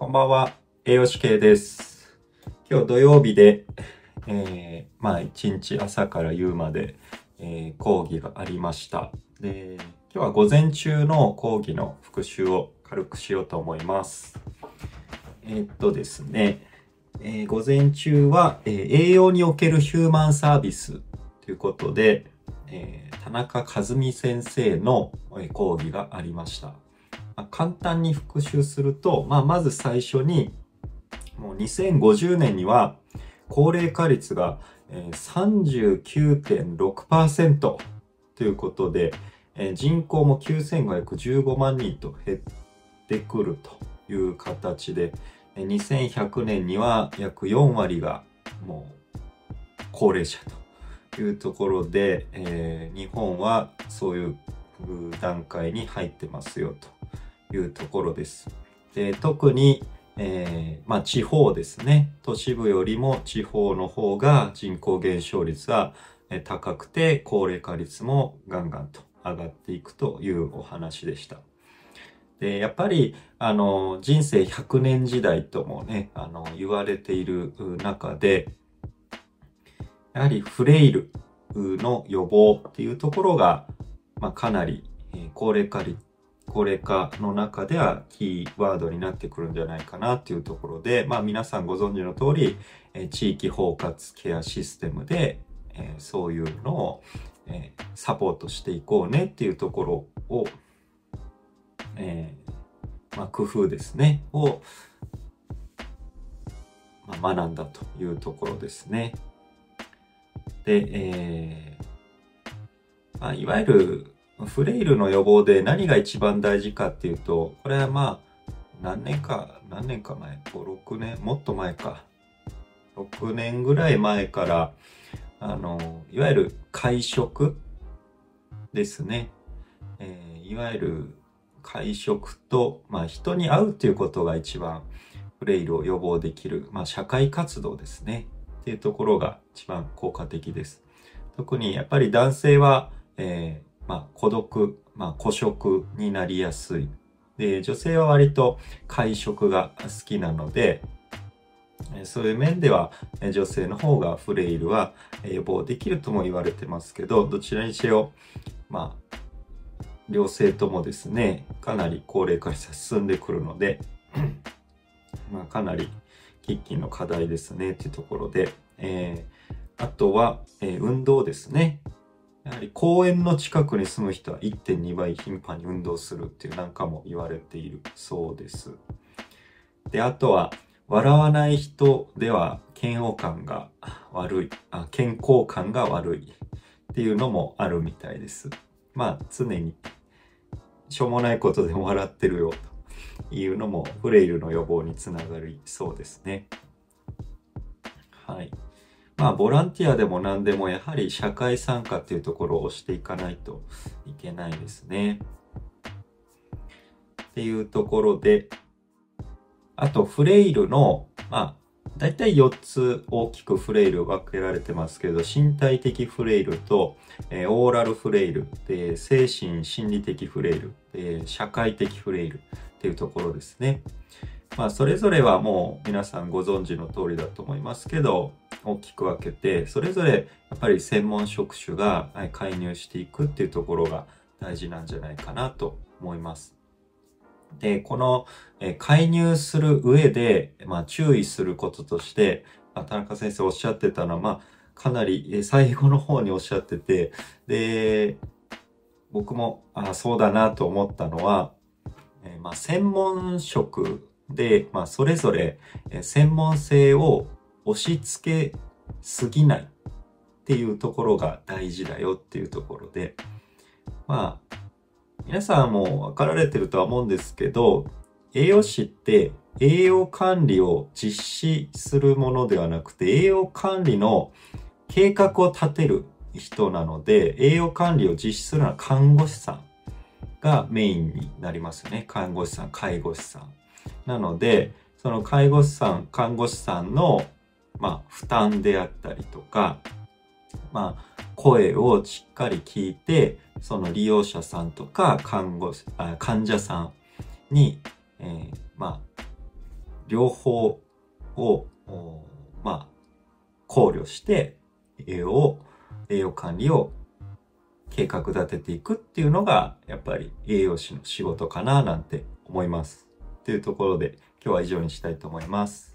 こんばんは、栄養士系です。今日土曜日で、えー、まあ一日朝から夕まで、えー講義がありました。で、今日は午前中の講義の復習を軽くしようと思います。えーっとですね、えー午前中は、えー栄養におけるヒューマンサービスということで、えー田中和美先生の講義がありました。簡単に復習すると、まあ、まず最初に、もう2050年には高齢化率が39.6%ということで、人口も9515万人と減ってくるという形で、2100年には約4割がもう高齢者というところで、日本はそういう段階に入ってますよと。いうところです。で特に、えーまあ、地方ですね都市部よりも地方の方が人口減少率は高くて高齢化率もガンガンと上がっていくというお話でした。でやっぱりあの人生100年時代ともねあの言われている中でやはりフレイルの予防っていうところが、まあ、かなり、高齢化率高齢化の中ではキーワードになってくるんじゃないかなっていうところで、まあ皆さんご存知の通り、えー地域包括ケアシステムで、えーそういうのを、えーサポートしていこうねっていうところを、えーまあ、工夫ですね、を、まあ、学んだというところですね。で、えーまあ、いわゆるフレイルの予防で何が一番大事かっていうと、これはまあ、何年か、何年か前、5、6年、もっと前か。6年ぐらい前から、あの、いわゆる会食ですね。えーいわゆる会食と、まあ人に会うっていうことが一番フレイルを予防できる、まあ社会活動ですね。っていうところが一番効果的です。特にやっぱり男性は、えーまあ、孤独、まあ、孤食になりやすい。で、女性は割と会食が好きなので、そういう面では女性の方がフレイルは予防できるとも言われてますけど、どちらにしろ、まあ、両性ともですね、かなり高齢化が進んでくるので、まあ、かなり喫緊の課題ですねっていうところで、えーあとは、えー運動ですね。やはり公園の近くに住む人は1.2倍頻繁に運動するっていうなんかも言われているそうです。で、あとは、笑わない人では嫌悪感が悪い、あ健康感が悪いっていうのもあるみたいです。まあ、常にしょうもないことでも笑ってるよというのもフレイルの予防につながりそうですね。はい。まあ、ボランティアでも何でもやはり社会参加っていうところをしていかないといけないですね。っていうところで、あとフレイルの、まあ、大体4つ大きくフレイル分けられてますけど、身体的フレイルと、えーオーラルフレイル、で精神心理的フレイル、で社会的フレイルっていうところですね。まあ、それぞれはもう皆さんご存知の通りだと思いますけど、大きく分けて、それぞれやっぱり専門職種が介入していくっていうところが大事なんじゃないかなと思います。で、このえ介入する上で、まあ、注意することとして、まあ田中先生おっしゃってたのは、まあ、かなりえ最後の方におっしゃってて、で、僕も、あそうだなと思ったのは、えまあ、専門職で、まあ、それぞれえ専門性を押し付けすぎないっていうところが大事だよっていうところで、まあ、皆さんも分かられてるとは思うんですけど、栄養士って栄養管理を実施するものではなくて、栄養管理の計画を立てる人なので、栄養管理を実施するのは看護師さんがメインになりますよね。看護師さん、介護士さん。なので、その介護士さん、看護師さんの、まあ、負担であったりとか、まあ、声をしっかり聞いて、その利用者さんとか看護、患者さんに、えーまあ、両方を、まあ、考慮して、栄養栄養管理を計画立てていくっていうのが、やっぱり栄養士の仕事かななんて思います。というところで、今日は以上にしたいと思います。